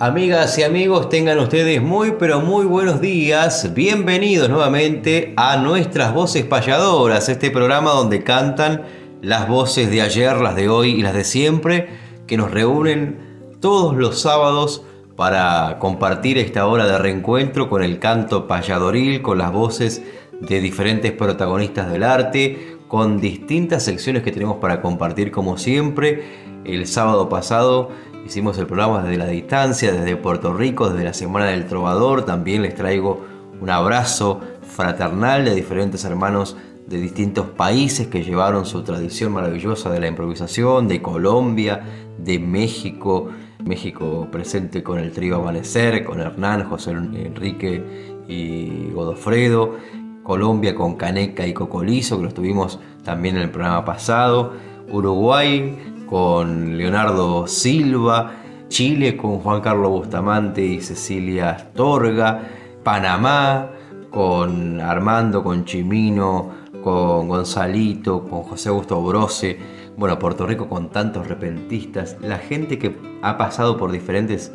Amigas y amigos, tengan ustedes muy pero muy buenos días. Bienvenidos nuevamente a Nuestras Voces Payadoras, este programa donde cantan las voces de ayer, las de hoy y las de siempre, que nos reúnen todos los sábados para compartir esta hora de reencuentro con el canto payadoril, con las voces de diferentes protagonistas del arte, con distintas secciones que tenemos para compartir como siempre. El sábado pasado Hicimos el programa desde la distancia, desde Puerto Rico, desde la Semana del Trovador. También les traigo un abrazo fraternal de diferentes hermanos de distintos países que llevaron su tradición maravillosa de la improvisación, de Colombia, de México, México presente con el trío Amanecer, con Hernán, José Enrique y Godofredo, Colombia con Caneca y Cocolizo, que lo tuvimos también en el programa pasado, Uruguay con Leonardo Silva, Chile con Juan Carlos Bustamante y Cecilia Astorga, Panamá con Armando, con Chimino, con Gonzalito, con José Augusto Brose, bueno, Puerto Rico con tantos repentistas, la gente que ha pasado por diferentes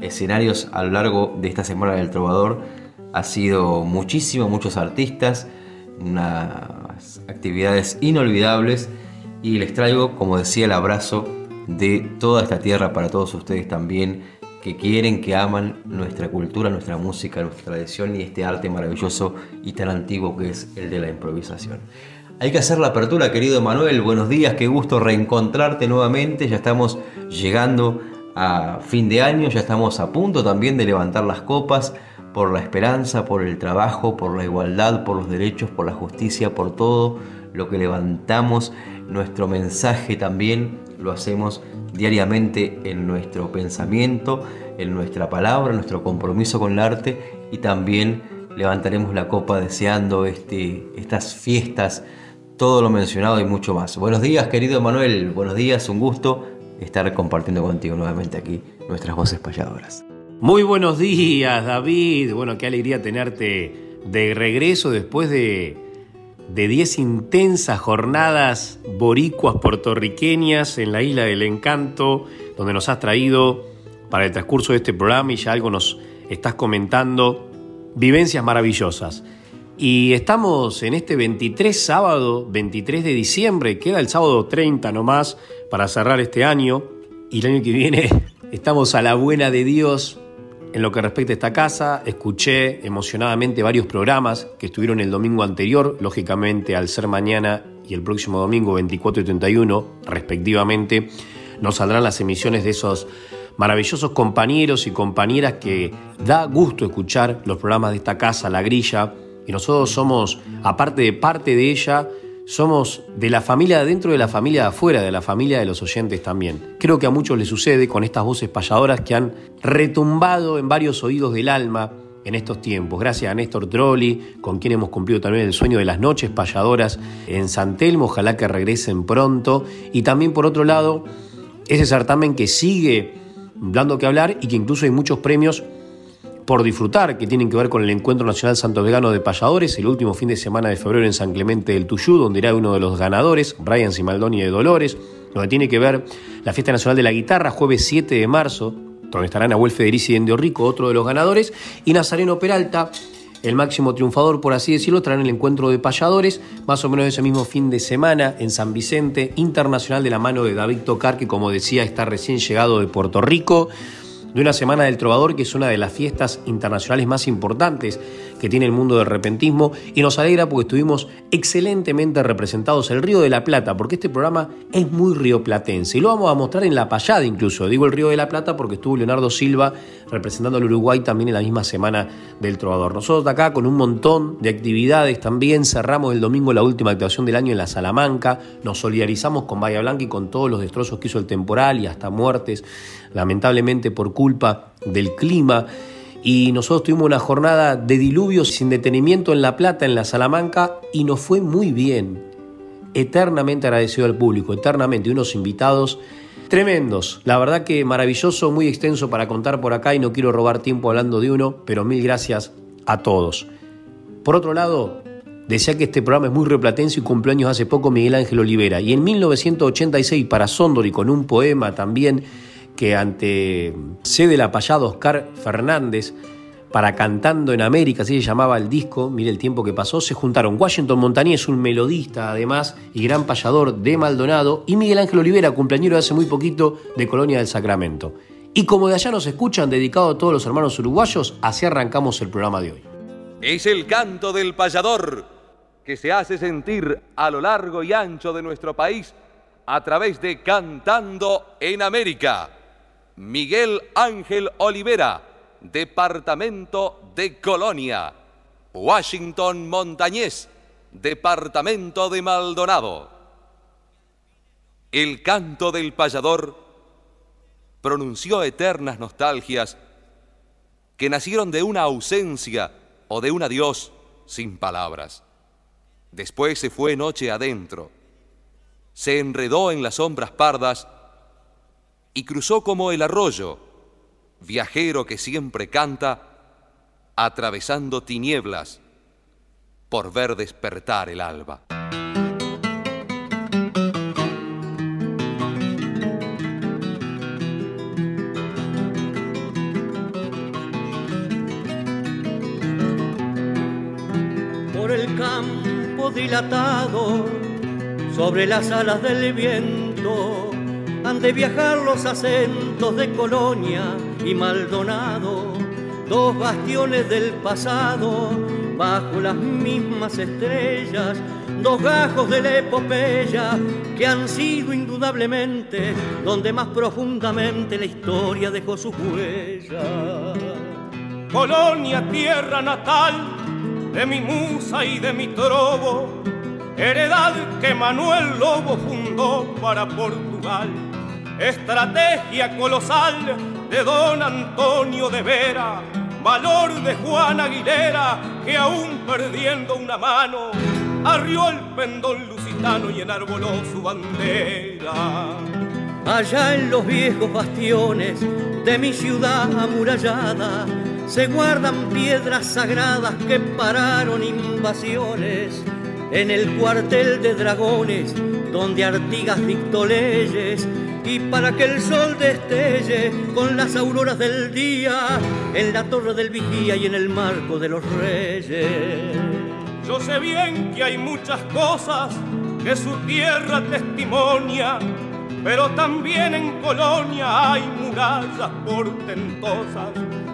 escenarios a lo largo de esta Semana del Trovador ha sido muchísimo, muchos artistas, unas actividades inolvidables y les traigo, como decía, el abrazo de toda esta tierra para todos ustedes también que quieren, que aman nuestra cultura, nuestra música, nuestra tradición y este arte maravilloso y tan antiguo que es el de la improvisación. Hay que hacer la apertura, querido Manuel. Buenos días, qué gusto reencontrarte nuevamente. Ya estamos llegando a fin de año, ya estamos a punto también de levantar las copas por la esperanza, por el trabajo, por la igualdad, por los derechos, por la justicia, por todo lo que levantamos nuestro mensaje también lo hacemos diariamente en nuestro pensamiento, en nuestra palabra, en nuestro compromiso con el arte y también levantaremos la copa deseando este, estas fiestas, todo lo mencionado y mucho más. Buenos días querido Manuel, buenos días, un gusto estar compartiendo contigo nuevamente aquí nuestras voces payadoras. Muy buenos días David, bueno, qué alegría tenerte de regreso después de de 10 intensas jornadas boricuas puertorriqueñas en la isla del encanto, donde nos has traído para el transcurso de este programa y ya algo nos estás comentando, vivencias maravillosas. Y estamos en este 23 sábado, 23 de diciembre, queda el sábado 30 nomás para cerrar este año y el año que viene estamos a la buena de Dios en lo que respecta a esta casa, escuché emocionadamente varios programas que estuvieron el domingo anterior, lógicamente al ser mañana y el próximo domingo 24 y 31, respectivamente, nos saldrán las emisiones de esos maravillosos compañeros y compañeras que da gusto escuchar los programas de esta casa, La Grilla, y nosotros somos, aparte de parte de ella, somos de la familia dentro de la familia de afuera, de la familia de los oyentes también. Creo que a muchos les sucede con estas voces payadoras que han retumbado en varios oídos del alma en estos tiempos. Gracias a Néstor Trolli, con quien hemos cumplido también el sueño de las noches payadoras en San Telmo, ojalá que regresen pronto. Y también por otro lado, ese certamen que sigue dando que hablar y que incluso hay muchos premios por disfrutar, que tienen que ver con el Encuentro Nacional Santo Vegano de Payadores, el último fin de semana de febrero en San Clemente del Tuyú, donde irá uno de los ganadores, Brian Simaldoni de Dolores, donde tiene que ver la Fiesta Nacional de la Guitarra, jueves 7 de marzo, donde estarán Nahuel Federici de Rico, otro de los ganadores, y Nazareno Peralta, el máximo triunfador, por así decirlo, traen el encuentro de payadores, más o menos ese mismo fin de semana en San Vicente, internacional de la mano de David Tocar, que como decía está recién llegado de Puerto Rico de una Semana del Trovador, que es una de las fiestas internacionales más importantes que tiene el mundo del repentismo, y nos alegra porque estuvimos excelentemente representados el Río de la Plata, porque este programa es muy rioplatense, y lo vamos a mostrar en La Payada incluso, digo el Río de la Plata porque estuvo Leonardo Silva representando al Uruguay también en la misma Semana del Trovador. Nosotros acá con un montón de actividades también cerramos el domingo la última actuación del año en la Salamanca, nos solidarizamos con Bahía Blanca y con todos los destrozos que hizo el temporal y hasta muertes lamentablemente por culpa del clima. Y nosotros tuvimos una jornada de diluvios sin detenimiento en La Plata, en la Salamanca, y nos fue muy bien. Eternamente agradecido al público, eternamente, unos invitados tremendos. La verdad que maravilloso, muy extenso para contar por acá y no quiero robar tiempo hablando de uno, pero mil gracias a todos. Por otro lado, decía que este programa es muy replatense y cumpleaños hace poco Miguel Ángel Olivera. Y en 1986 para Sondori con un poema también que ante sede la payada Oscar Fernández para Cantando en América, así se llamaba el disco, mire el tiempo que pasó, se juntaron Washington Montañez, un melodista además y gran payador de Maldonado, y Miguel Ángel Olivera, cumpleañero hace muy poquito de Colonia del Sacramento. Y como de allá nos escuchan, dedicado a todos los hermanos uruguayos, así arrancamos el programa de hoy. Es el canto del payador que se hace sentir a lo largo y ancho de nuestro país a través de Cantando en América. Miguel Ángel Olivera, Departamento de Colonia. Washington Montañés, Departamento de Maldonado. El canto del payador pronunció eternas nostalgias que nacieron de una ausencia o de un adiós sin palabras. Después se fue noche adentro, se enredó en las sombras pardas y cruzó como el arroyo, viajero que siempre canta, atravesando tinieblas por ver despertar el alba. Por el campo dilatado, sobre las alas del viento, han de viajar los acentos de Colonia y Maldonado, dos bastiones del pasado, bajo las mismas estrellas, dos gajos de la epopeya que han sido indudablemente donde más profundamente la historia dejó sus huellas. Colonia, tierra natal de mi musa y de mi trobo, heredad que Manuel Lobo fundó para Portugal estrategia colosal de don Antonio de Vera, valor de Juan Aguilera, que aún perdiendo una mano, arrió el pendón lusitano y enarboló su bandera. Allá en los viejos bastiones de mi ciudad amurallada, se guardan piedras sagradas que pararon invasiones. En el cuartel de dragones, donde Artigas dictó leyes, y para que el sol destelle con las auroras del día en la torre del vigía y en el marco de los reyes. Yo sé bien que hay muchas cosas que su tierra testimonia, pero también en Colonia hay murallas portentosas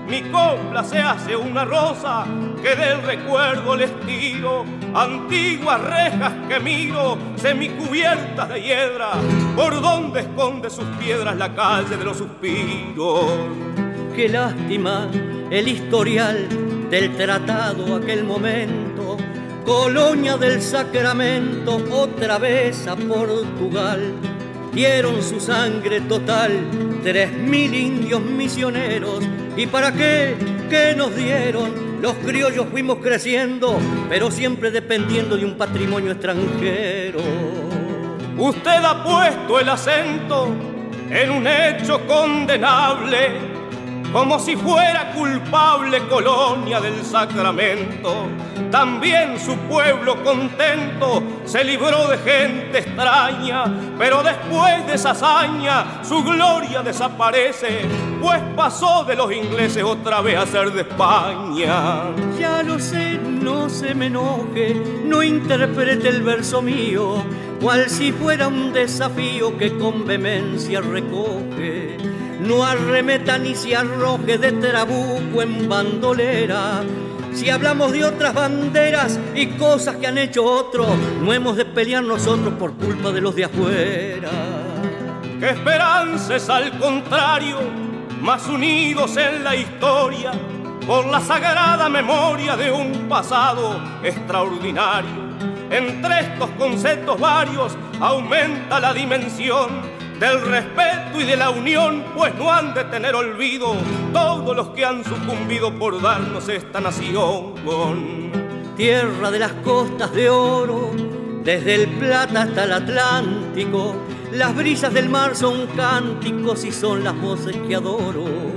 mi copla se hace una rosa que del recuerdo les tiro, antiguas rejas que miro, semicubiertas de hiedra, por donde esconde sus piedras la calle de los suspiros. Qué lástima el historial del tratado aquel momento, colonia del Sacramento, otra vez a Portugal. Dieron su sangre total tres mil indios misioneros ¿Y para qué? ¿Qué nos dieron? Los criollos fuimos creciendo, pero siempre dependiendo de un patrimonio extranjero. Usted ha puesto el acento en un hecho condenable como si fuera culpable colonia del Sacramento. También su pueblo contento se libró de gente extraña, pero después de esa hazaña su gloria desaparece, pues pasó de los ingleses otra vez a ser de España. Ya lo sé, no se me enoje, no interprete el verso mío, cual si fuera un desafío que con vehemencia recoge. No arremeta ni se arroje de trabuco en bandolera si hablamos de otras banderas y cosas que han hecho otros, no hemos de pelear nosotros por culpa de los de afuera. Que esperances al contrario, más unidos en la historia, por la sagrada memoria de un pasado extraordinario. Entre estos conceptos varios aumenta la dimensión del respeto y de la unión, pues no han de tener olvido todos los que han sucumbido por darnos esta nación. Tierra de las costas de oro, desde el Plata hasta el Atlántico, las brisas del mar son cánticos y son las voces que adoro.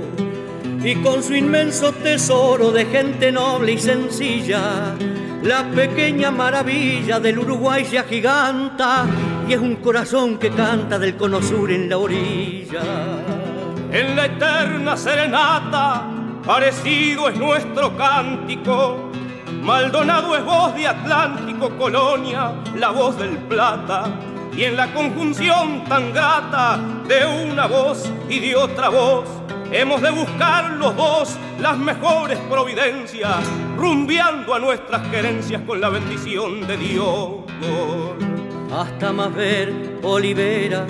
Y con su inmenso tesoro de gente noble y sencilla, la pequeña maravilla del Uruguay se agiganta y es un corazón que canta del cono sur en la orilla. En la eterna serenata, parecido es nuestro cántico. Maldonado es voz de Atlántico, Colonia, la voz del Plata. Y en la conjunción tan grata de una voz y de otra voz, Hemos de buscar los dos las mejores providencias, rumbeando a nuestras querencias con la bendición de Dios. Hasta más ver Olivera,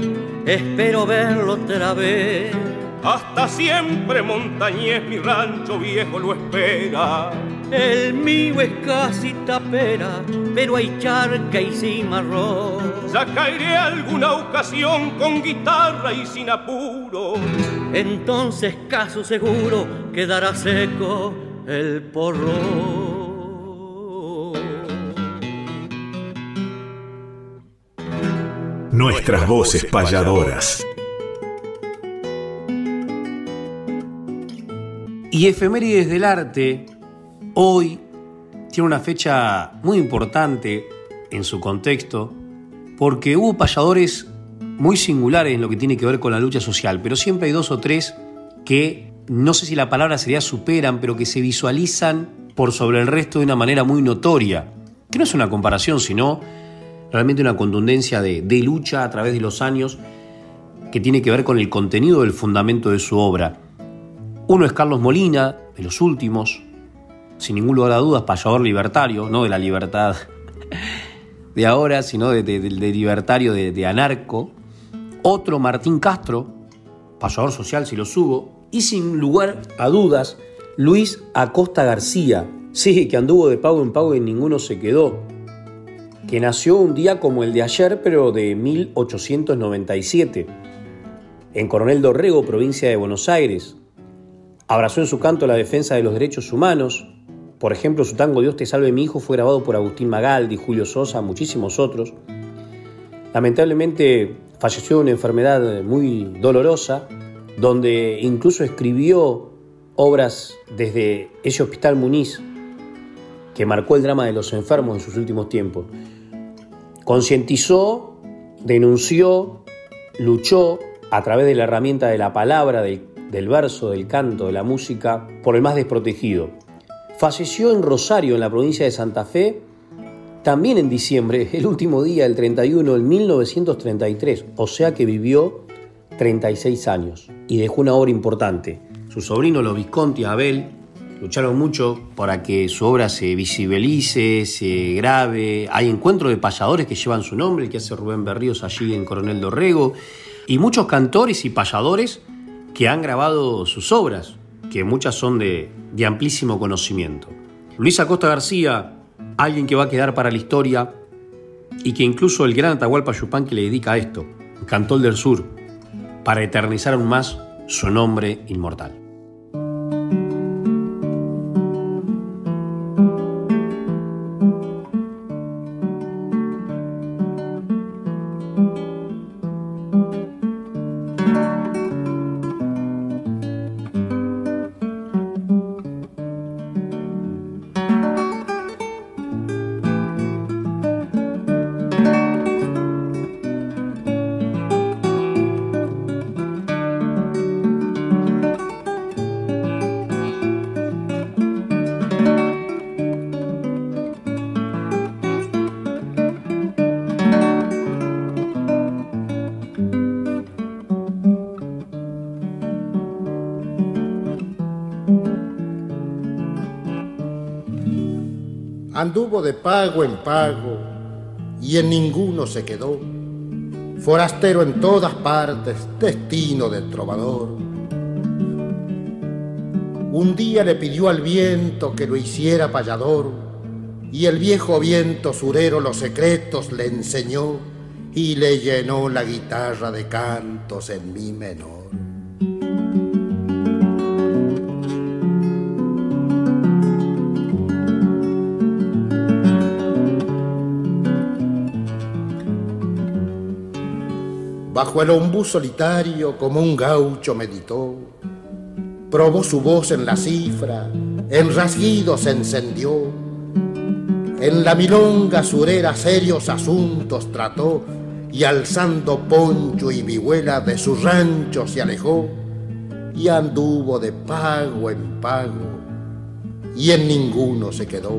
espero verlo otra vez. Hasta siempre Montañés, mi rancho viejo, lo espera. El mío es casi tapera, pero hay charca y cimarrón. Ya caeré alguna ocasión con guitarra y sin apuro. Entonces, caso seguro, quedará seco el porro. Nuestras voces payadoras. Y Efemérides del Arte hoy tiene una fecha muy importante en su contexto porque hubo payadores muy singulares en lo que tiene que ver con la lucha social, pero siempre hay dos o tres que no sé si la palabra sería superan, pero que se visualizan por sobre el resto de una manera muy notoria, que no es una comparación, sino realmente una contundencia de, de lucha a través de los años que tiene que ver con el contenido del fundamento de su obra. Uno es Carlos Molina, de los últimos, sin ningún lugar a dudas, payador libertario, no de la libertad de ahora, sino de, libertario, de, anarco. Otro, Martín Castro, pasador social si lo subo. Y sin lugar a dudas, Luis Acosta García, sí, que anduvo de pago en pago y ninguno se quedó. Que nació un día como el de ayer, pero de 1897, en Coronel Dorrego, provincia de Buenos Aires. Abrazó en su canto la defensa de los derechos humanos, por ejemplo, su tango Dios te salve mi hijo fue grabado por Agustín Magaldi, Julio Sosa, muchísimos otros. Lamentablemente falleció de una enfermedad muy dolorosa, donde incluso escribió obras desde ese hospital Muniz, que marcó el drama de los enfermos en sus últimos tiempos. Concientizó, denunció, luchó a través de la herramienta de la palabra, del, del verso, del canto, de la música, por el más desprotegido. Falleció en Rosario, en la provincia de Santa Fe, también en diciembre, el último día, el 31, en 1933, o sea que vivió 36 años y dejó una obra importante. Su sobrino, los Visconti Abel, lucharon mucho para que su obra se visibilice, se grabe. Hay encuentros de payadores que llevan su nombre, que hace Rubén Berríos allí en Coronel Dorrego, y muchos cantores y payadores que han grabado sus obras que muchas son de, amplísimo conocimiento. Luis Acosta García, alguien que va a quedar para la historia y que incluso el gran Atahualpa Yupanqui le dedica a esto, Cantol del Sur, para eternizar aún más su nombre inmortal. Pago en pago y en ninguno se quedó. Forastero en todas partes, destino de trovador. Un día le pidió al viento que lo hiciera payador y el viejo viento surero los secretos le enseñó y le llenó la guitarra de cantos en mi menor. Bajo el ombú solitario como un gaucho meditó, probó su voz en la cifra, en rasguido se encendió, en la milonga surera serios asuntos trató y alzando poncho y vihuela de su rancho se alejó y anduvo de pago en pago y en ninguno se quedó.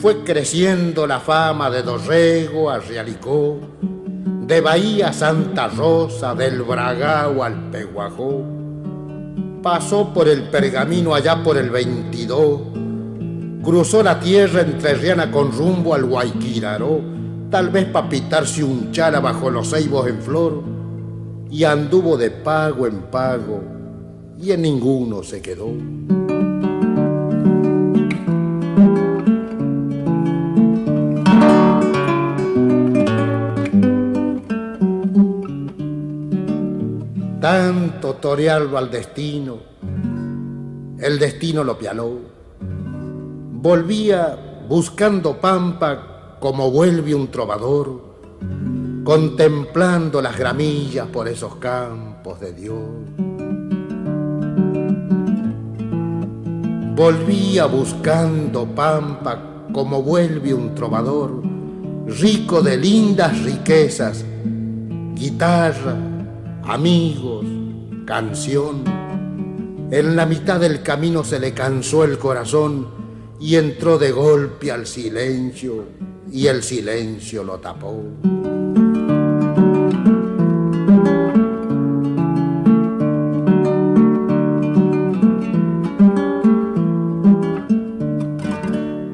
Fue creciendo la fama de Dorrego a Realicó, de Bahía Santa Rosa, del Bragao al Peguajó. Pasó por el pergamino allá por el 22, cruzó la tierra entrerriana con rumbo al Guayquiraró, tal vez para pitarse un chala bajo los ceibos en flor, y anduvo de pago en pago, y en ninguno se quedó. Tanto torearlo al destino, el destino lo pialó. Volvía buscando pampa como vuelve un trovador, contemplando las gramillas por esos campos de Dios. Volvía buscando pampa como vuelve un trovador, rico de lindas riquezas, guitarra, amigos, canción. En la mitad del camino se le cansó el corazón y entró de golpe al silencio y el silencio lo tapó.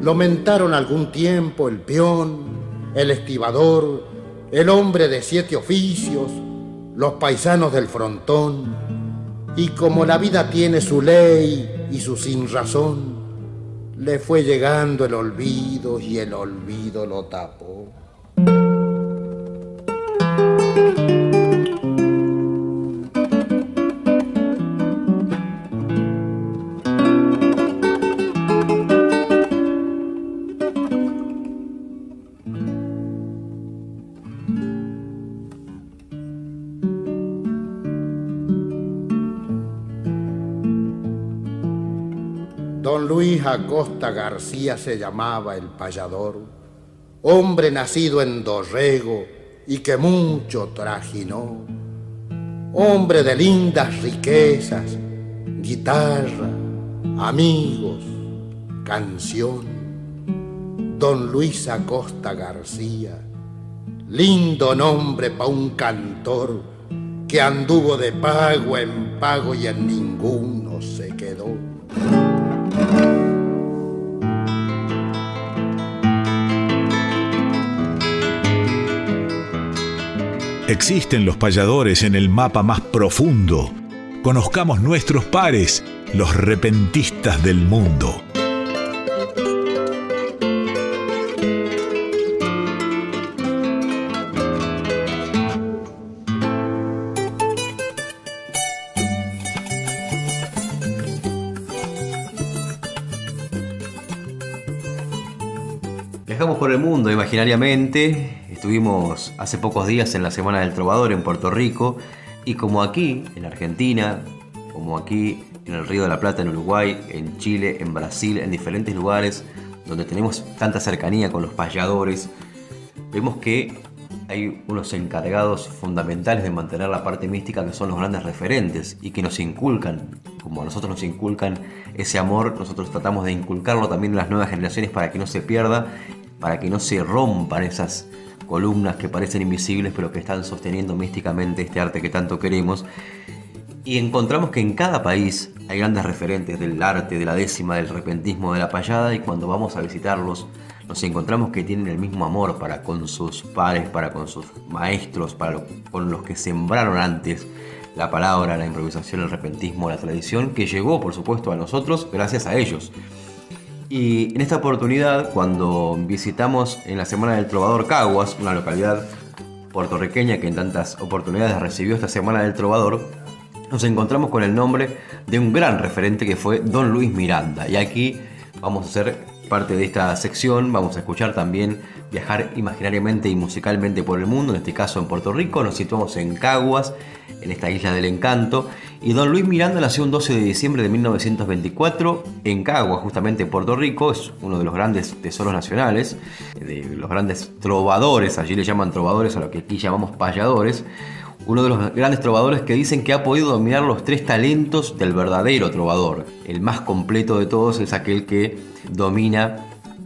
Lo mentaron algún tiempo el peón, el estibador, el hombre de siete oficios, los paisanos del frontón, y como la vida tiene su ley y su sin razón, le fue llegando el olvido y el olvido lo tapó. Acosta García se llamaba el payador, hombre nacido en Dorrego y que mucho trajinó, hombre de lindas riquezas, guitarra, amigos, canción. Don Luis Acosta García, lindo nombre pa' un cantor que anduvo de pago en pago y en ninguno Existen los payadores en el mapa más profundo. Conozcamos nuestros pares, los repentistas del mundo. Viajamos por el mundo imaginariamente. Estuvimos hace pocos días en la Semana del Trovador en Puerto Rico. Y como aquí, en Argentina, como aquí en el Río de la Plata, en Uruguay, en Chile, en Brasil, en diferentes lugares donde tenemos tanta cercanía con los payadores, vemos que hay unos encargados fundamentales de mantener la parte mística que son los grandes referentes y que nos inculcan como a nosotros nos inculcan ese amor, nosotros tratamos de inculcarlo también en las nuevas generaciones para que no se pierda, para que no se rompan esas columnas que parecen invisibles pero que están sosteniendo místicamente este arte que tanto queremos. Y encontramos que en cada país hay grandes referentes del arte, de la décima, del repentismo, de la payada y cuando vamos a visitarlos nos encontramos que tienen el mismo amor para con sus pares, para con sus maestros, para con los que sembraron antes la palabra, la improvisación, el repentismo, la tradición, que llegó por supuesto a nosotros gracias a ellos. Y en esta oportunidad, cuando visitamos en la Semana del Trovador Caguas, una localidad puertorriqueña que en tantas oportunidades recibió esta Semana del Trovador, nos encontramos con el nombre de un gran referente que fue Don Luis Miranda. Y aquí vamos a hacer parte de esta sección, vamos a escuchar también viajar imaginariamente y musicalmente por el mundo, en este caso en Puerto Rico, nos situamos en Caguas, en esta isla del encanto, y don Luis Miranda nació un 12 de diciembre de 1924 en Caguas, justamente en Puerto Rico, es uno de los grandes tesoros nacionales, de los grandes trovadores, allí le llaman trovadores a lo que aquí llamamos payadores, uno de los grandes trovadores que dicen que ha podido dominar los tres talentos del verdadero trovador. El más completo de todos es aquel que domina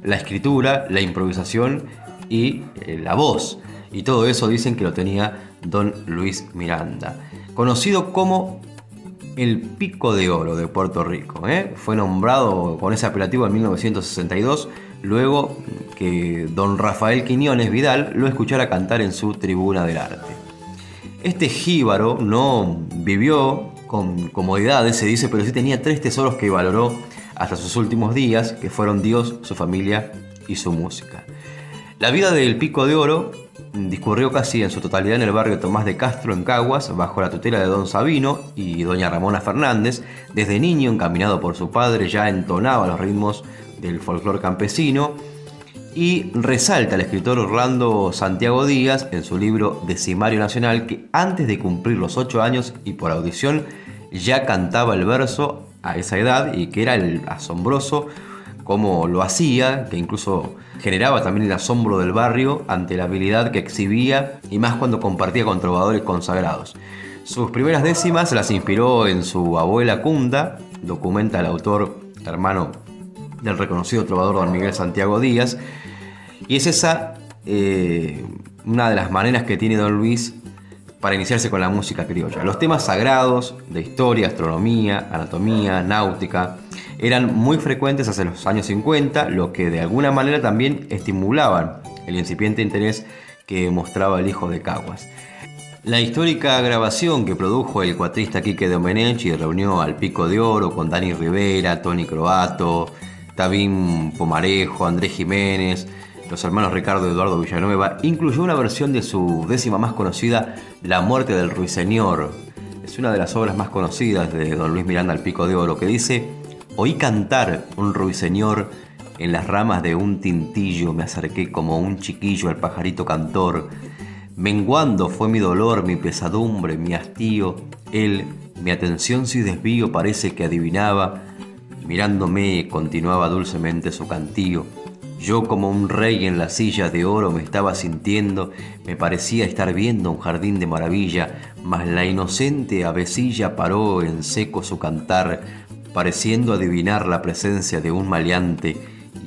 la escritura, la improvisación y eh, la voz. Y todo eso dicen que lo tenía don Luis Miranda, conocido como el Pico de Oro de Puerto Rico. ¿eh? Fue nombrado con ese apelativo en 1962, luego que don Rafael Quiñones Vidal lo escuchara cantar en su Tribuna del Arte. Este jíbaro no vivió con comodidades, se dice, pero sí tenía tres tesoros que valoró hasta sus últimos días, que fueron Dios, su familia y su música. La vida del Pico de Oro discurrió casi en su totalidad en el barrio Tomás de Castro, en Caguas, bajo la tutela de don Sabino y doña Ramona Fernández. Desde niño, encaminado por su padre, ya entonaba los ritmos del folclore campesino y resalta el escritor Orlando Santiago Díaz en su libro Decimario Nacional que antes de cumplir los ocho años y por audición ya cantaba el verso a esa edad y que era el asombroso como lo hacía, que incluso generaba también el asombro del barrio ante la habilidad que exhibía y más cuando compartía con trovadores consagrados. Sus primeras décimas las inspiró en su abuela Cunda, documenta el autor hermano del reconocido trovador don Miguel Santiago Díaz, y es esa eh, una de las maneras que tiene don Luis para iniciarse con la música criolla. Los temas sagrados de historia, astronomía, anatomía, náutica, eran muy frecuentes hace los años 50, lo que de alguna manera también estimulaban el incipiente interés que mostraba el hijo de Caguas. La histórica grabación que produjo el cuatrista Quique Domenech reunió al Pico de Oro con Dani Rivera, Tony Croato, Tabín Pomarejo, Andrés Jiménez, los hermanos Ricardo y Eduardo Villanueva, incluyó una versión de su décima más conocida, La muerte del ruiseñor. Es una de las obras más conocidas de don Luis Miranda al Pico de Oro, que dice, oí cantar un ruiseñor en las ramas de un tintillo, me acerqué como un chiquillo al pajarito cantor. Menguando fue mi dolor, mi pesadumbre, mi hastío. Él, mi atención si desvío, parece que adivinaba. Mirándome, continuaba dulcemente su cantío. Yo como un rey en la silla de oro me estaba sintiendo, me parecía estar viendo un jardín de maravilla, mas la inocente avecilla paró en seco su cantar, pareciendo adivinar la presencia de un maleante,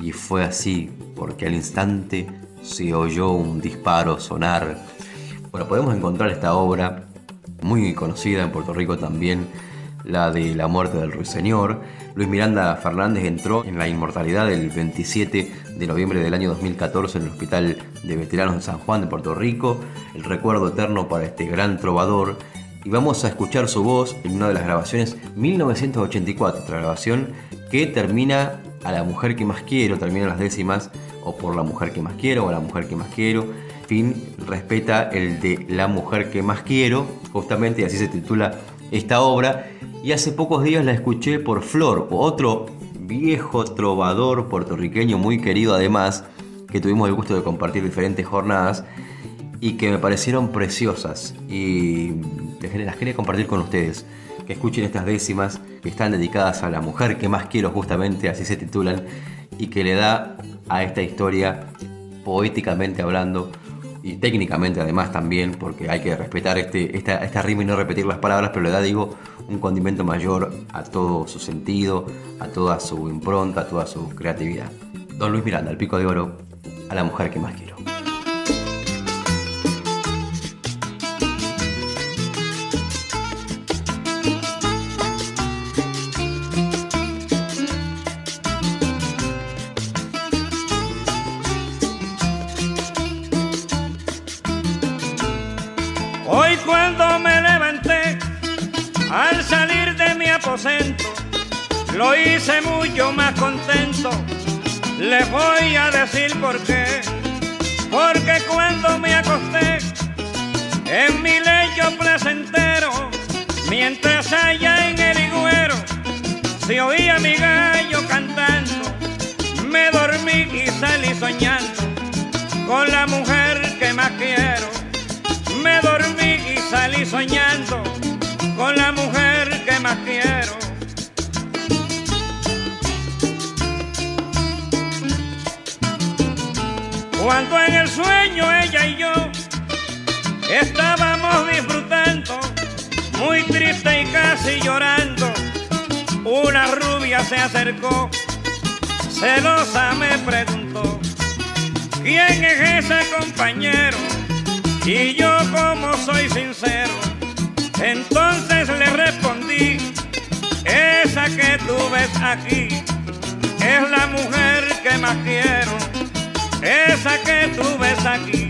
y fue así, porque al instante se oyó un disparo sonar. Bueno, podemos encontrar esta obra, muy conocida en Puerto Rico también, la de La muerte del ruiseñor. Luis Miranda Fernández entró en la inmortalidad el 27 de noviembre del año 2014 en el Hospital de Veteranos de San Juan de Puerto Rico. El recuerdo eterno para este gran trovador. Y vamos a escuchar su voz en una de las grabaciones 1984, esta grabación que termina a la mujer que más quiero, termina las décimas, o por la mujer que más quiero, o la mujer que más quiero. Fin, respeta el de la mujer que más quiero, justamente, y así se titula esta obra y hace pocos días la escuché por Flor, otro viejo trovador puertorriqueño muy querido además, que tuvimos el gusto de compartir diferentes jornadas y que me parecieron preciosas y las quería compartir con ustedes. Que escuchen estas décimas que están dedicadas a la mujer que más quiero justamente, así se titulan, y que le da a esta historia, poéticamente hablando, y técnicamente además también, porque hay que respetar este, esta, esta rima y no repetir las palabras, pero le da, digo, un condimento mayor a todo su sentido, a toda su impronta, a toda su creatividad. Don Luis Miranda, el pico de oro, a la mujer que más quiero. Lo hice mucho más contento. Les voy a decir por qué. Porque cuando me acosté en mi lecho placentero, mientras allá en el higüero se oía mi gallo cantando, me dormí y salí soñando con la mujer que más quiero. Me dormí y salí soñando con la mujer que más quiero. Cuando en el sueño ella y yo estábamos disfrutando, muy triste y casi llorando, una rubia se acercó, celosa me preguntó, ¿quién es ese compañero? Y yo como soy sincero, entonces le respondí, esa que tú ves aquí es la mujer que más quiero, esa que tú ves aquí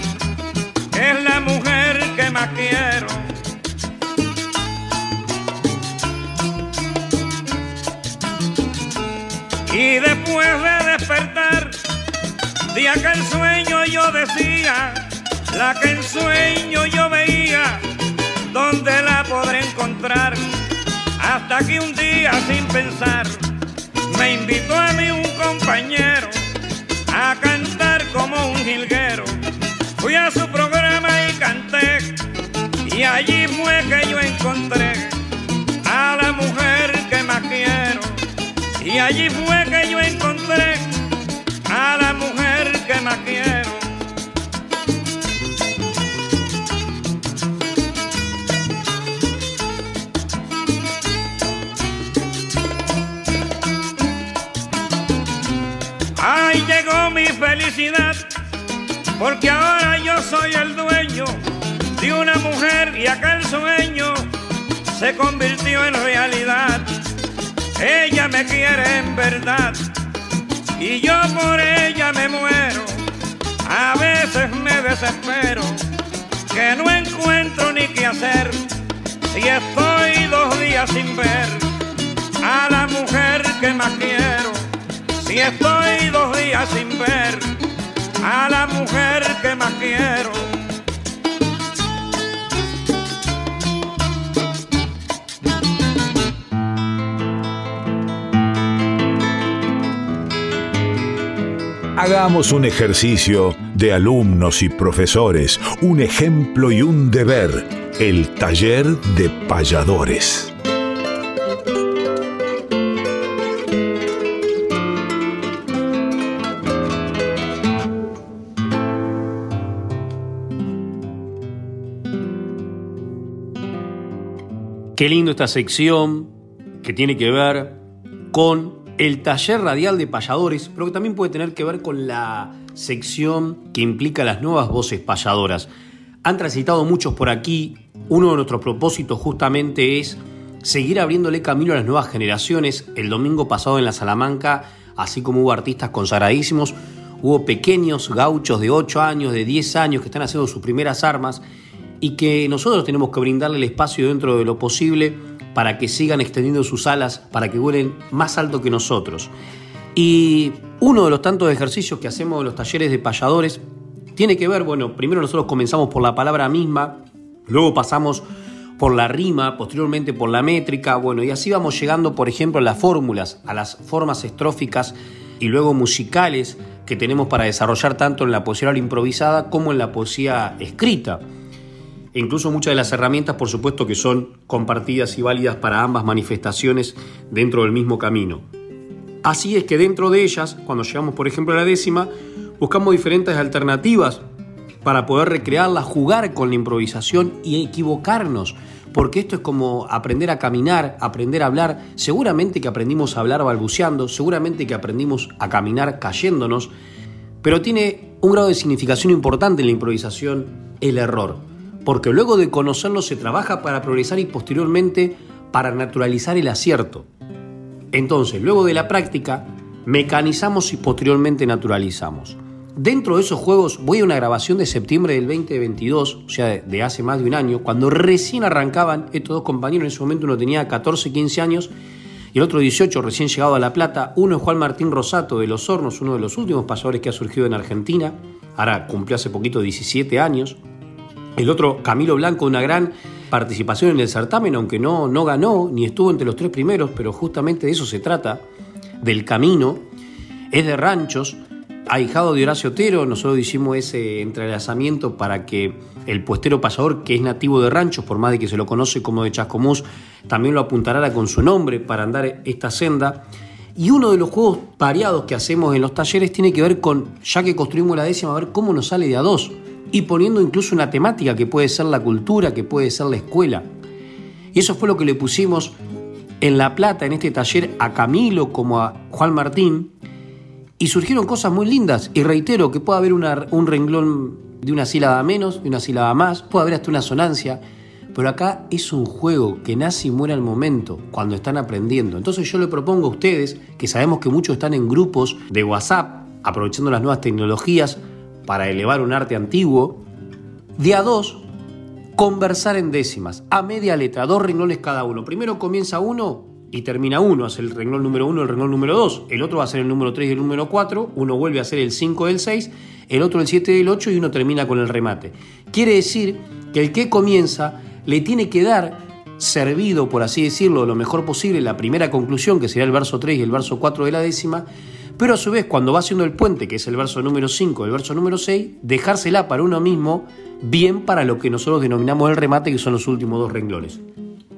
es la mujer que más quiero. Y después de despertar de aquel sueño yo decía, la que en sueño yo veía, ¿dónde la podré encontrar? Hasta que un día sin pensar, me invitó a mí un compañero a cantar como un jilguero. Fui a su programa y canté, y allí fue que yo encontré a la mujer que más quiero. Y allí fue que yo encontré a la mujer que más quiero. Porque ahora yo soy el dueño de una mujer y aquel sueño se convirtió en realidad. Ella me quiere en verdad y yo por ella me muero. A veces me desespero, que no encuentro ni qué hacer si estoy dos días sin ver a la mujer que más quiero. Si estoy dos días sin ver a la mujer que más quiero. Hagamos un ejercicio de alumnos y profesores, un ejemplo y un deber, el taller de payadores. Qué lindo esta sección que tiene que ver con el taller radial de payadores, pero que también puede tener que ver con la sección que implica las nuevas voces payadoras. Han transitado muchos por aquí. Uno de nuestros propósitos justamente es seguir abriéndole camino a las nuevas generaciones. El domingo pasado en la Salamanca, así como hubo artistas consagradísimos, hubo pequeños gauchos de 8 años, de 10 años que están haciendo sus primeras armas y que nosotros tenemos que brindarle el espacio dentro de lo posible para que sigan extendiendo sus alas, para que vuelen más alto que nosotros. Y uno de los tantos ejercicios que hacemos en los talleres de payadores tiene que ver, bueno, primero nosotros comenzamos por la palabra misma, luego pasamos por la rima, posteriormente por la métrica, bueno, y así vamos llegando, por ejemplo, a las fórmulas, a las formas estróficas y luego musicales que tenemos para desarrollar tanto en la poesía improvisada como en la poesía escrita incluso muchas de las herramientas, por supuesto, que son compartidas y válidas para ambas manifestaciones dentro del mismo camino. Así es que dentro de ellas, cuando llegamos, por ejemplo, a la décima, buscamos diferentes alternativas para poder recrearla, jugar con la improvisación y equivocarnos. Porque esto es como aprender a caminar, aprender a hablar. Seguramente que aprendimos a hablar balbuceando, seguramente que aprendimos a caminar cayéndonos, pero tiene un grado de significación importante en la improvisación, el error. Porque luego de conocerlo se trabaja para progresar y posteriormente para naturalizar el acierto. Entonces, luego de la práctica, mecanizamos y posteriormente naturalizamos. Dentro de esos juegos voy a una grabación de septiembre del 2022, o sea, de hace más de un año, cuando recién arrancaban estos dos compañeros, en ese momento uno tenía 14, 15 años y el otro 18, recién llegado a La Plata. Uno es Juan Martín Rosato de Los Hornos, uno de los últimos pasadores que ha surgido en Argentina, ahora cumplió hace poquito 17 años. El otro, Camilo Blanco, una gran participación en el certamen, aunque no, no ganó ni estuvo entre los tres primeros, pero justamente de eso se trata, del camino. Es de ranchos, ahijado de Horacio Otero, nosotros hicimos ese entrelazamiento para que el puestero pasador, que es nativo de ranchos, por más de que se lo conoce como de Chascomús, también lo apuntará con su nombre para andar esta senda. Y uno de los juegos variados que hacemos en los talleres tiene que ver con, ya que construimos la décima, a ver cómo nos sale de a dos. Y poniendo incluso una temática que puede ser la cultura, que puede ser la escuela. Y eso fue lo que le pusimos en La Plata, en este taller, a Camilo como a Juan Martín, y surgieron cosas muy lindas. Y reitero que puede haber un renglón de una sílaba menos, de una sílaba más, puede haber hasta una sonancia. Pero acá es un juego que nace y muere al momento, cuando están aprendiendo. Entonces yo le propongo a ustedes, que sabemos que muchos están en grupos de WhatsApp, aprovechando las nuevas tecnologías para elevar un arte antiguo, de a dos, conversar en décimas, a media letra, dos renglones cada uno. Primero comienza uno y termina uno, hace el renglón número uno, el renglón número dos, el otro va a ser el número 3 y el número 4, uno vuelve a ser el 5 del 6, el otro el 7 del 8 y uno termina con el remate. Quiere decir que el que comienza le tiene que dar servido, por así decirlo, lo mejor posible la primera conclusión, que sería el verso 3 y el verso 4 de la décima, pero a su vez cuando va haciendo el puente, que es el verso número 5, el verso número 6, dejársela para uno mismo bien para lo que nosotros denominamos el remate, que son los últimos dos renglones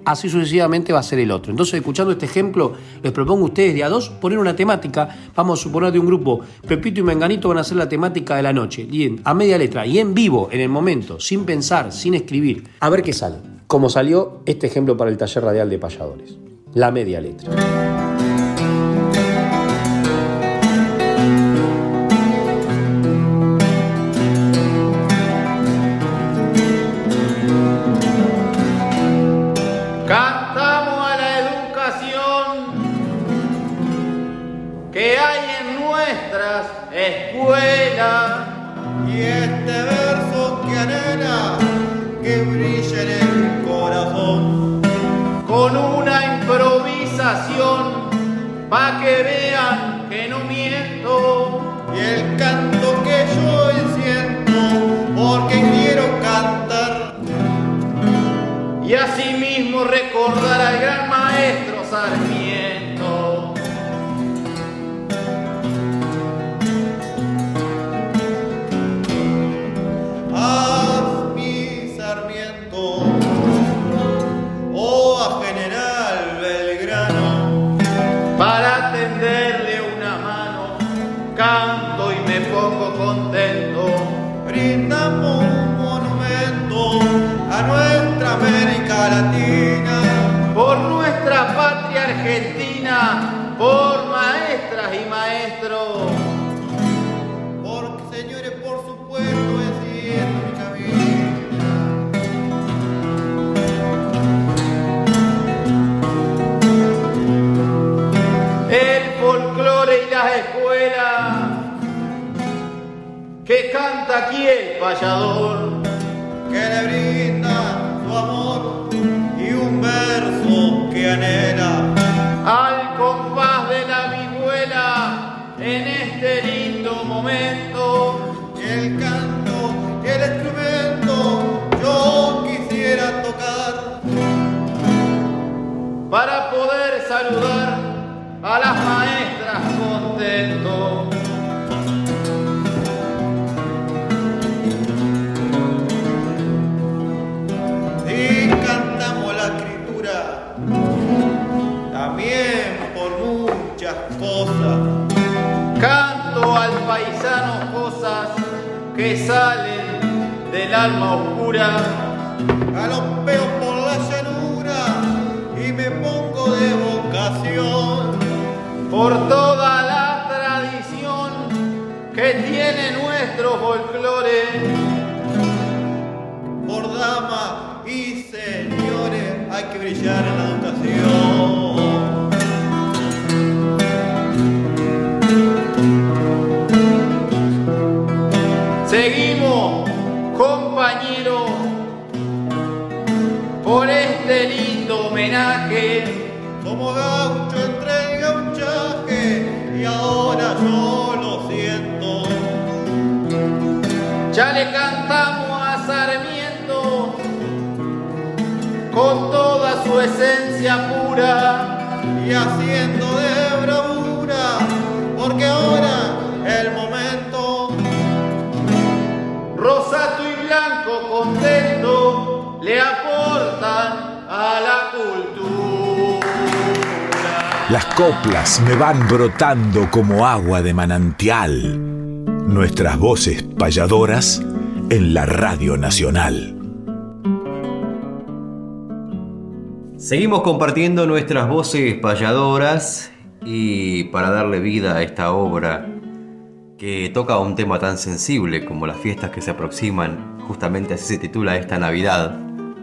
así sucesivamente va a ser el otro. Entonces, escuchando este ejemplo, les propongo a ustedes de a dos poner una temática. Vamos a suponer de un grupo, Pepito y Menganito van a hacer la temática de la noche, bien, a media letra y en vivo, en el momento, sin pensar, sin escribir, a ver qué sale. Como salió este ejemplo para el taller radial de payadores. La media letra. Para poder saludar a las maestras contentos. por muchas cosas. Canto al paisano cosas que salen del alma oscura. Galopeo por la Por toda la tradición que tiene nuestro folclore. Por dama y señores hay que brillar en la educación. Y haciendo de bravura, porque ahora el momento rosato y blanco contento le aportan a la cultura. Las coplas me van brotando como agua de manantial. Nuestras voces payadoras en la Radio Nacional. Seguimos compartiendo nuestras voces payadoras y para darle vida a esta obra que toca un tema tan sensible como las fiestas que se aproximan, justamente así se titula esta Navidad,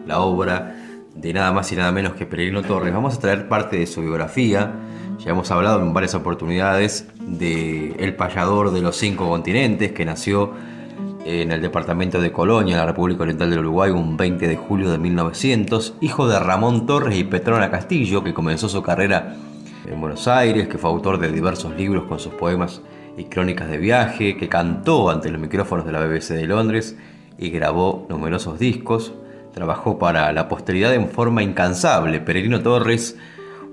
la obra de nada más y nada menos que Peregrino Torres. Vamos a traer parte de su biografía, ya hemos hablado en varias oportunidades de El payador de los cinco continentes que nació en el departamento de Colonia, en la República Oriental del Uruguay, un 20 de julio de 1900, hijo de Ramón Torres y Petrona Castillo, que comenzó su carrera en Buenos Aires, que fue autor de diversos libros con sus poemas y crónicas de viaje, que cantó ante los micrófonos de la BBC de Londres y grabó numerosos discos. Trabajó para la posteridad en forma incansable. Peregrino Torres,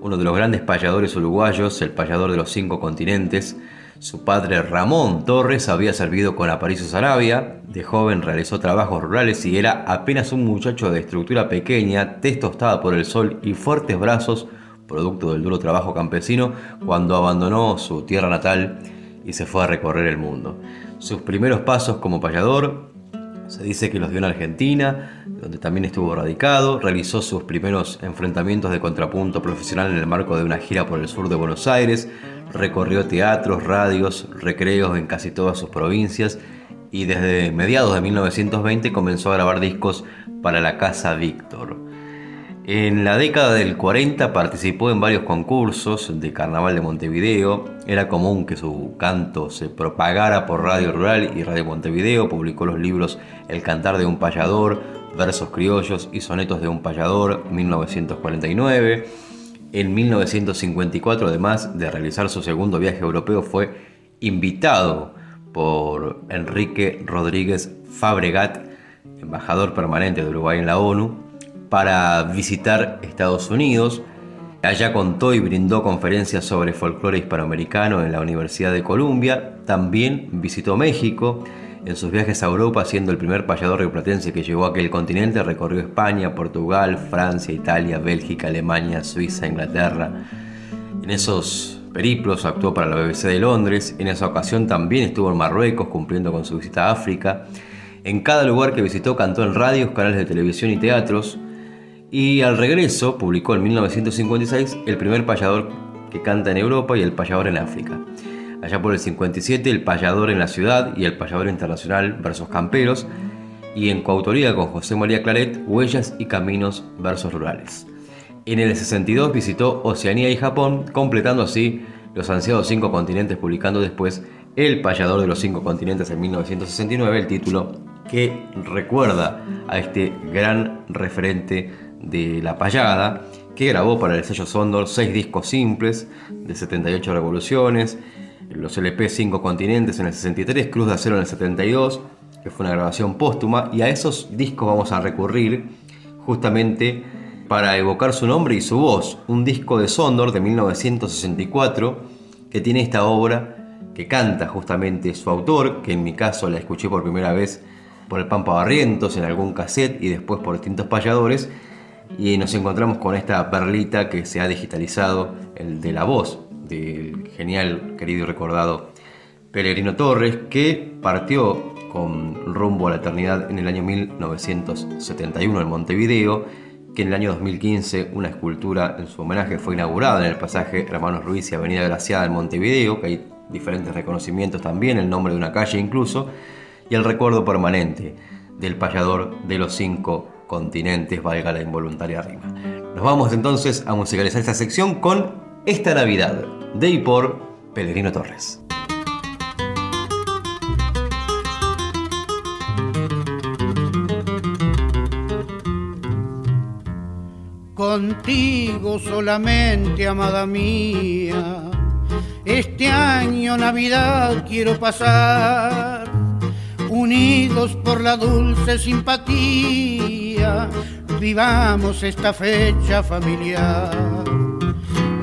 uno de los grandes payadores uruguayos, el payador de los cinco continentes, su padre Ramón Torres había servido con Aparicio Sarabia, de joven realizó trabajos rurales y era apenas un muchacho de estructura pequeña, tez tostada por el sol y fuertes brazos, producto del duro trabajo campesino, cuando abandonó su tierra natal y se fue a recorrer el mundo. Sus primeros pasos como payador se dice que los dio en Argentina, donde también estuvo radicado, realizó sus primeros enfrentamientos de contrapunto profesional en el marco de una gira por el sur de Buenos Aires, recorrió teatros, radios, recreos en casi todas sus provincias y desde mediados de 1920 comenzó a grabar discos para la Casa Víctor. En la década del 40 participó en varios concursos de Carnaval de Montevideo. Era común que su canto se propagara por Radio Rural y Radio Montevideo. Publicó los libros El cantar de un payador, Versos criollos y Sonetos de un payador, 1949. En 1954, además de realizar su segundo viaje europeo, fue invitado por Enrique Rodríguez Fabregat, embajador permanente de Uruguay en la ONU, para visitar Estados Unidos. Allá contó y brindó conferencias sobre folclore hispanoamericano en la Universidad de Columbia. También visitó México. En sus viajes a Europa, siendo el primer payador rioplatense que llegó a aquel continente, recorrió España, Portugal, Francia, Italia, Bélgica, Alemania, Suiza, Inglaterra. En esos periplos actuó para la BBC de Londres. En esa ocasión también estuvo en Marruecos cumpliendo con su visita a África. En cada lugar que visitó cantó en radios, canales de televisión y teatros y al regreso publicó en 1956 El primer payador que canta en Europa y El payador en África. Allá por el 57 El payador en la ciudad y El payador internacional versos camperos y en coautoría con José María Claret Huellas y caminos versos rurales. En el 62 visitó Oceanía y Japón, completando así los ansiados cinco continentes, publicando después El payador de los cinco continentes en 1969, el título que recuerda a este gran referente de La Payada, que grabó para el sello Sondor seis discos simples de 78 revoluciones, los LP 5 continentes en el 63, Cruz de Acero en el 72, que fue una grabación póstuma, y a esos discos vamos a recurrir justamente para evocar su nombre y su voz, un disco de Sondor de 1964 que tiene esta obra que canta justamente su autor, que en mi caso la escuché por primera vez por el Pampa Barrientos en algún cassette y después por distintos payadores, y nos encontramos con esta perlita que se ha digitalizado, el de la voz del genial, querido y recordado Peregrino Torres, que partió con Rumbo a la Eternidad en el año 1971 en Montevideo, que en el año 2015 una escultura en su homenaje fue inaugurada en el pasaje Hermanos Ruiz y Avenida Graciada en Montevideo, que hay diferentes reconocimientos también, el nombre de una calle incluso, y el recuerdo permanente del payador de los cinco continentes, valga la involuntaria rima. Nos vamos entonces a musicalizar esta sección con Esta Navidad, de y por Pellegrino Torres. Contigo solamente, amada mía, este año Navidad quiero pasar unidos por la dulce simpatía, vivamos esta fecha familiar.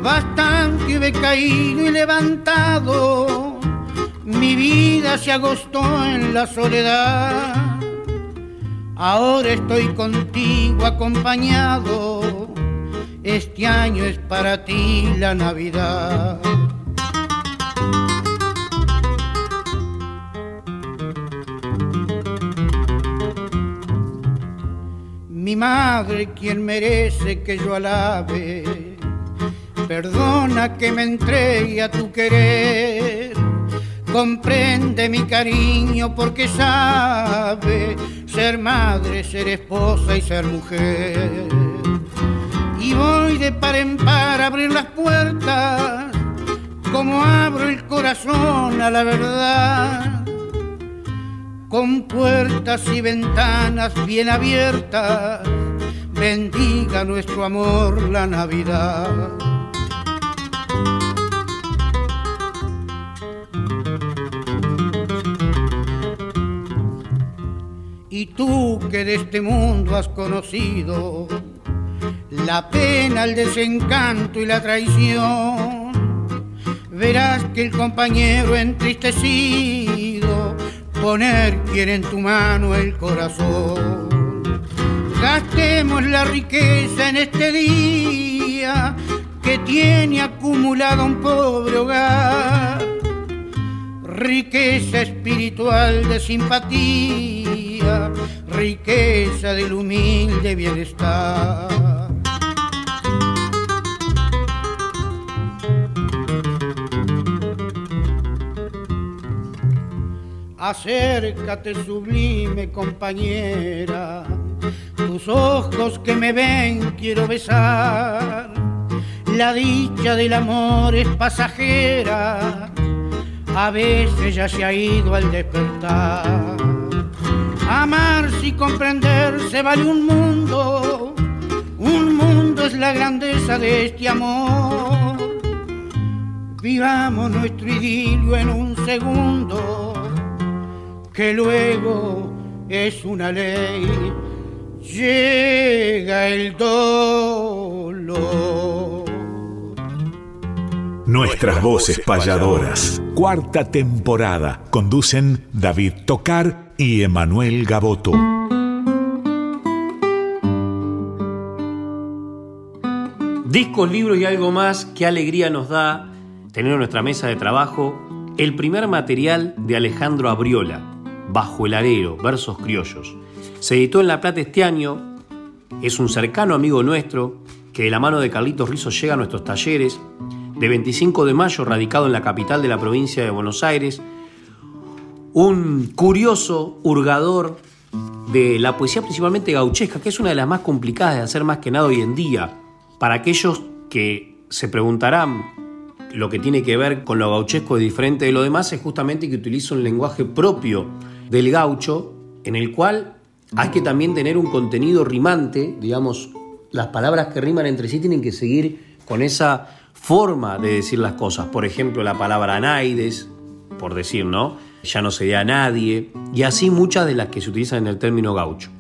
Bastante he caído y levantado, mi vida se agostó en la soledad. Ahora estoy contigo acompañado, este año es para ti la Navidad. mi madre quien merece que yo alabe. Perdona que me entregue a tu querer, comprende mi cariño porque sabe ser madre, ser esposa y ser mujer. Y voy de par en par a abrir las puertas, como abro el corazón a la verdad con puertas y ventanas bien abiertas, bendiga nuestro amor la Navidad. Tú que de este mundo has conocido la pena, el desencanto y la traición, verás que el compañero entristecido poner quiere en tu mano el corazón. Gastemos la riqueza en este día que tiene acumulado un pobre hogar. Riqueza espiritual de simpatía, riqueza del humilde bienestar. Acércate sublime compañera, tus ojos que me ven quiero besar. La dicha del amor es pasajera, a veces ya se ha ido al despertar. Amarse y comprenderse vale un mundo, un mundo es la grandeza de este amor. Vivamos nuestro idilio en un segundo que luego es una ley, llega el dolor. Nuestras voces payadoras. Cuarta temporada. Conducen David Tocar y Emanuel Gaboto. Discos, libros y algo más, qué alegría nos da tener en nuestra mesa de trabajo el primer material de Alejandro Abriola, Bajo el Arero, versos criollos. Se editó en La Plata este año, es un cercano amigo nuestro que de la mano de Carlitos Rizzo llega a nuestros talleres, de 25 de mayo, radicado en la capital de la provincia de Buenos Aires, un curioso hurgador de la poesía principalmente gauchesca, que es una de las más complicadas de hacer más que nada hoy en día. Para aquellos que se preguntarán lo que tiene que ver con lo gauchesco diferente de lo demás, es justamente que utiliza un lenguaje propio del gaucho, en el cual hay que también tener un contenido rimante, digamos, las palabras que riman entre sí tienen que seguir con esa forma de decir las cosas. Por ejemplo, la palabra naides, por decir, ¿no? Ya no se a nadie, y así muchas de las que se utilizan en el término gaucho.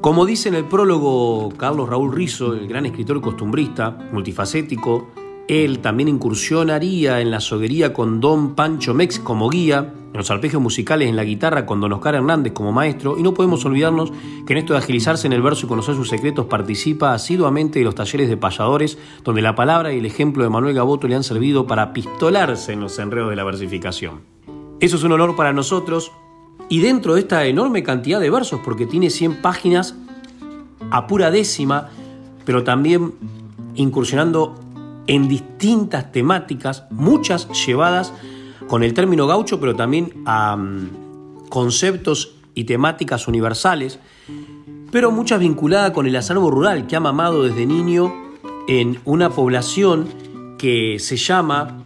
Como dice en el prólogo Carlos Raúl Rizo, el gran escritor costumbrista, multifacético, él también incursionaría en la soguería con Don Pancho Mex como guía, en los arpegios musicales en la guitarra con Don Oscar Hernández como maestro, y no podemos olvidarnos que en esto de agilizarse en el verso y conocer sus secretos participa asiduamente de los talleres de payadores, donde la palabra y el ejemplo de Manuel Gaboto le han servido para pistolarse en los enredos de la versificación. Eso es un honor para nosotros. Y dentro de esta enorme cantidad de versos, porque tiene 100 páginas a pura décima, pero también incursionando en distintas temáticas, muchas llevadas con el término gaucho, pero también a mm, conceptos y temáticas universales, pero muchas vinculadas con el acervo rural que ha mamado desde niño en una población que se llama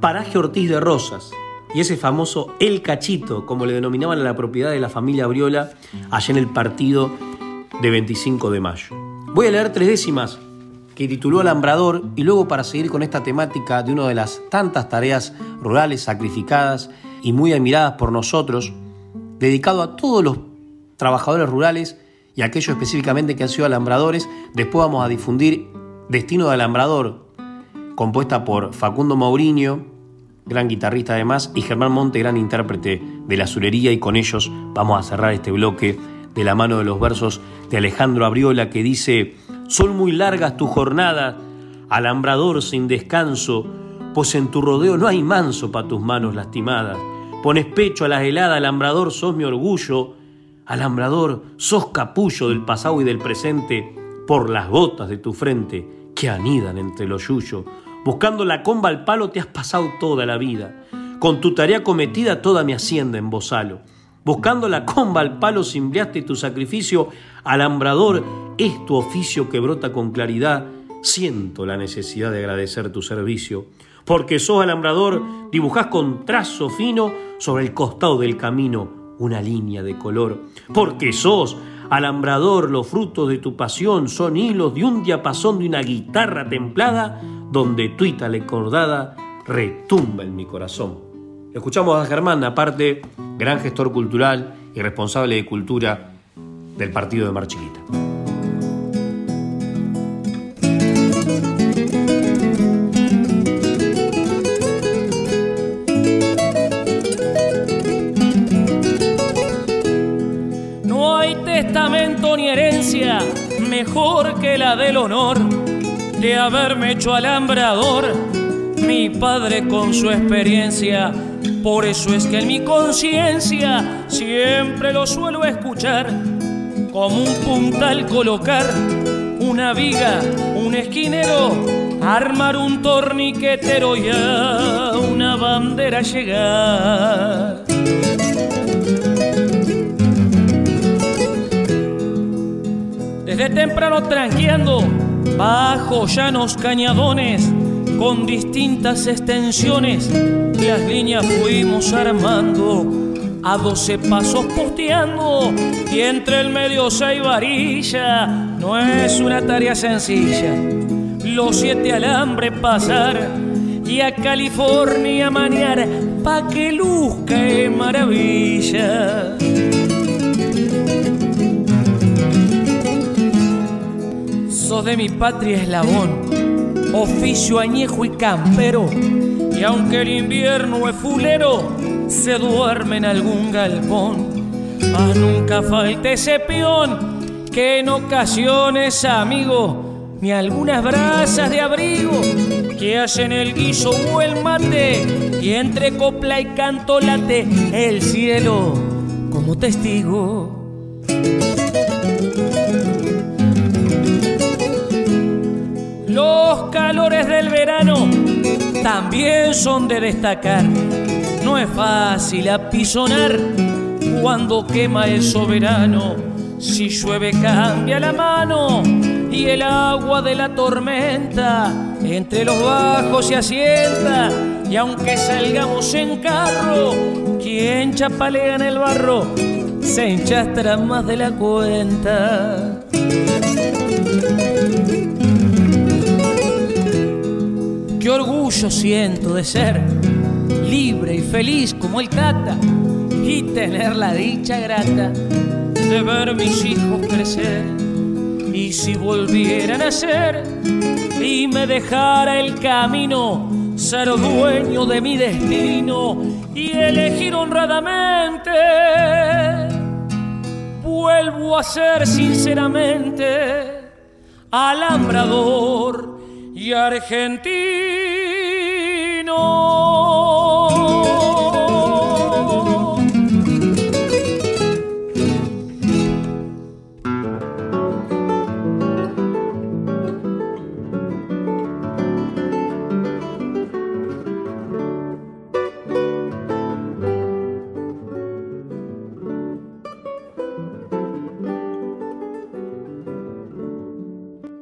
Paraje Ortiz de Rosas, y ese famoso El Cachito, como le denominaban a la propiedad de la familia Briola allá en el partido de 25 de mayo. Voy a leer tres décimas que tituló Alambrador y luego para seguir con esta temática de una de las tantas tareas rurales sacrificadas y muy admiradas por nosotros, dedicado a todos los trabajadores rurales y aquellos específicamente que han sido alambradores, después vamos a difundir Destino de Alambrador, compuesta por Facundo Mauriño, gran guitarrista además, y Germán Monte, gran intérprete de la azulería, y con ellos vamos a cerrar este bloque de la mano de los versos de Alejandro Abriola que dice, son muy largas tus jornadas, alambrador sin descanso, pues en tu rodeo no hay manso para tus manos lastimadas. Pones pecho a las heladas, alambrador, sos mi orgullo, alambrador, sos capullo del pasado y del presente, por las gotas de tu frente que anidan entre los yuyos. Buscando la comba al palo te has pasado toda la vida. Con tu tarea cometida toda mi hacienda en bozalo. Buscando la comba al palo simbriaste tu sacrificio. Alambrador es tu oficio que brota con claridad. Siento la necesidad de agradecer tu servicio. Porque sos alambrador, dibujás con trazo fino sobre el costado del camino una línea de color. Porque sos alambrador, los frutos de tu pasión son hilos de un diapasón de una guitarra templada donde tuita la cordada retumba en mi corazón. Escuchamos a Germán, aparte, gran gestor cultural y responsable de cultura del partido de Mar Chiquita. No hay testamento ni herencia mejor que la del honor de haberme hecho alambrador, mi padre con su experiencia. Por eso es que en mi conciencia siempre lo suelo escuchar, como un puntal colocar una viga, un esquinero, armar un torniquetero y a una bandera llegar. Desde temprano tranqueando bajo llanos cañadones con distintas extensiones, las líneas fuimos armando a doce pasos posteando y entre el medio seis varilla. No es una tarea sencilla, los siete alambres pasar y a California manear pa' que luzca maravilla. Sos de mi patria eslabón, oficio añejo y campero, y aunque el invierno es fulero, se duerme en algún galpón. Mas nunca falta ese peón que en ocasiones, amigo, ni algunas brasas de abrigo que hacen el guiso o el mate, y entre copla y canto late el cielo como testigo. Los calores del verano también son de destacar. No es fácil apisonar cuando quema el soberano. Si llueve cambia la mano y el agua de la tormenta entre los bajos se asienta. Y aunque salgamos en carro, quien chapalea en el barro se enchastra más de la cuenta. Qué orgullo siento de ser libre y feliz como el Cata y tener la dicha grata de ver mis hijos crecer. Y si volvieran a ser y me dejara el camino, ser dueño de mi destino y elegir honradamente, vuelvo a ser sinceramente alambrador y argentino.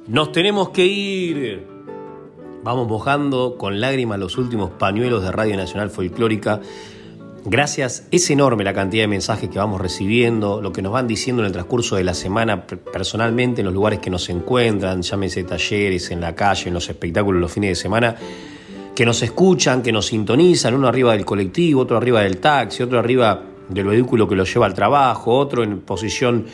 Nos tenemos que ir. Vamos mojando con lágrimas los últimos pañuelos de Radio Nacional Folclórica. Gracias, es enorme la cantidad de mensajes que vamos recibiendo, lo que nos van diciendo en el transcurso de la semana personalmente en los lugares que nos encuentran, llámese talleres, en la calle, en los espectáculos los fines de semana, que nos escuchan, que nos sintonizan, uno arriba del colectivo, otro arriba del taxi, otro arriba del vehículo que lo lleva al trabajo, otro en posición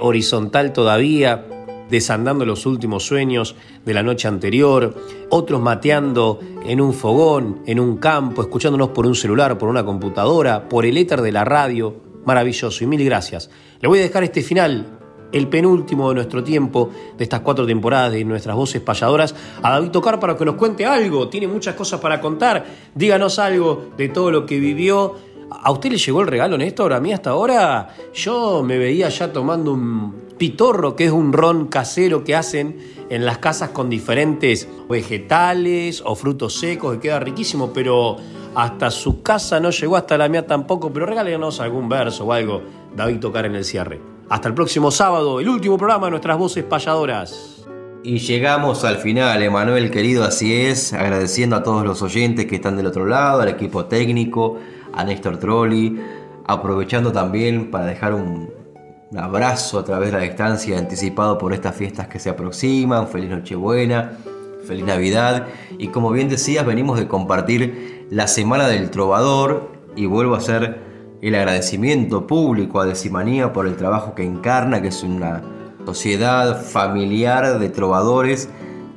horizontal todavía, desandando los últimos sueños de la noche anterior, otros mateando en un fogón, en un campo, escuchándonos por un celular, por una computadora, por el éter de la radio. Maravilloso y mil gracias. Le voy a dejar este final, el penúltimo de nuestro tiempo, de estas cuatro temporadas de nuestras voces payadoras, a David Tocar para que nos cuente algo. Tiene muchas cosas para contar. Díganos algo de todo lo que vivió. ¿A usted le llegó el regalo, Néstor? A mí hasta ahora yo me veía ya tomando un pitorro, que es un ron casero que hacen en las casas con diferentes vegetales o frutos secos, que queda riquísimo, pero hasta su casa no llegó, hasta la mía tampoco, pero regálenos algún verso o algo, David tocar en el cierre. Hasta el próximo sábado, el último programa de nuestras voces payadoras. Y llegamos al final, Emanuel querido, así es, agradeciendo a todos los oyentes que están del otro lado, al equipo técnico, a Néstor Trolli, aprovechando también para dejar un, un abrazo a través de la distancia anticipado por estas fiestas que se aproximan. Feliz Nochebuena, feliz Navidad. Y como bien decías, venimos de compartir la Semana del Trovador y vuelvo a hacer el agradecimiento público a Decimanía por el trabajo que encarna, que es una sociedad familiar de trovadores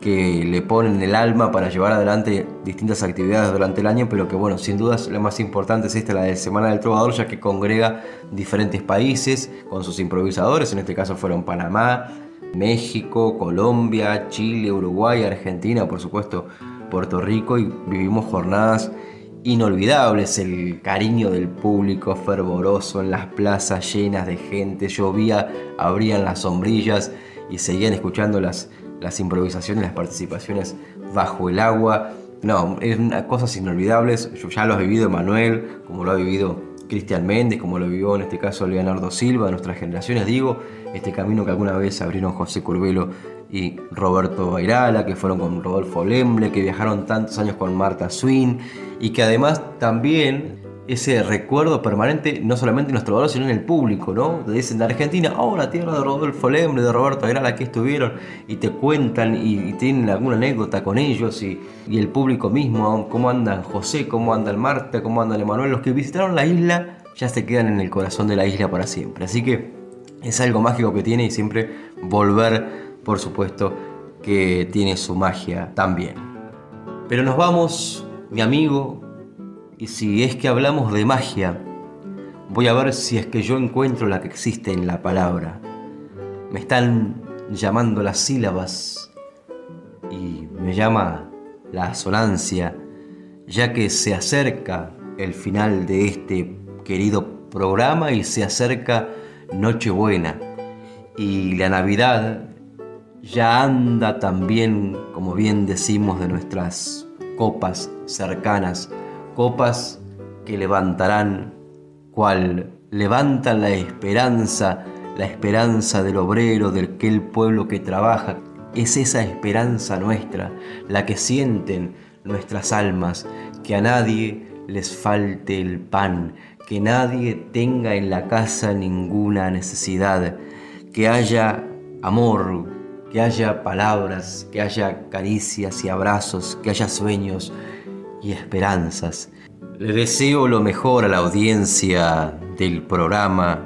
que le ponen el alma para llevar adelante distintas actividades durante el año, pero que bueno, sin dudas la más importante es esta, la de Semana del Trovador, ya que congrega diferentes países con sus improvisadores, en este caso fueron Panamá, México, Colombia, Chile, Uruguay, Argentina, por supuesto Puerto Rico, y vivimos jornadas inolvidables, el cariño del público fervoroso en las plazas llenas de gente, llovía, abrían las sombrillas y seguían escuchando las las improvisaciones, las participaciones bajo el agua. No, es cosas inolvidables. Yo ya lo ha vivido Manuel, como lo ha vivido Cristian Méndez, como lo vivió en este caso Leonardo Silva, nuestras generaciones. Digo, este camino que alguna vez abrieron José Curvelo y Roberto Bairala, que fueron con Rodolfo Lemble, que viajaron tantos años con Marta Swin y que además también ese recuerdo permanente, no solamente en los trovadores, sino en el público, ¿no? Te dicen de Argentina, oh, la tierra de Rodolfo Lembre, de Roberto Agrala, aquí estuvieron, y te cuentan y, tienen alguna anécdota con ellos, y, el público mismo, cómo andan José, cómo anda el Marta, cómo anda el Emanuel, los que visitaron la isla ya se quedan en el corazón de la isla para siempre. Así que es algo mágico que tiene y siempre volver, por supuesto, que tiene su magia también. Pero nos vamos, mi amigo, y si es que hablamos de magia, voy a ver si es que yo encuentro la que existe en la palabra. Me están llamando las sílabas y me llama la asonancia, ya que se acerca el final de este querido programa y se acerca Nochebuena. Y la Navidad ya anda también, como bien decimos, de nuestras copas cercanas copas que levantarán, cual levantan la esperanza, la esperanza del obrero, del aquel pueblo que trabaja. Es esa esperanza nuestra, la que sienten nuestras almas, que a nadie les falte el pan, que nadie tenga en la casa ninguna necesidad, que haya amor, que haya palabras, que haya caricias y abrazos, que haya sueños, y esperanzas. Le deseo lo mejor a la audiencia del programa.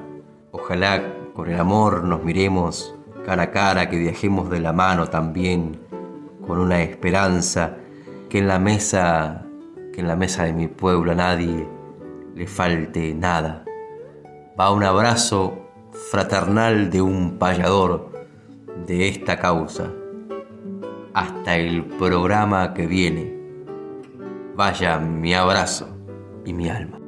Ojalá con el amor nos miremos cara a cara, que viajemos de la mano también con una esperanza, que en la mesa, que en la mesa de mi pueblo a nadie le falte nada. Va un abrazo fraternal de un payador de esta causa. Hasta el programa que viene. Vaya mi abrazo y mi alma.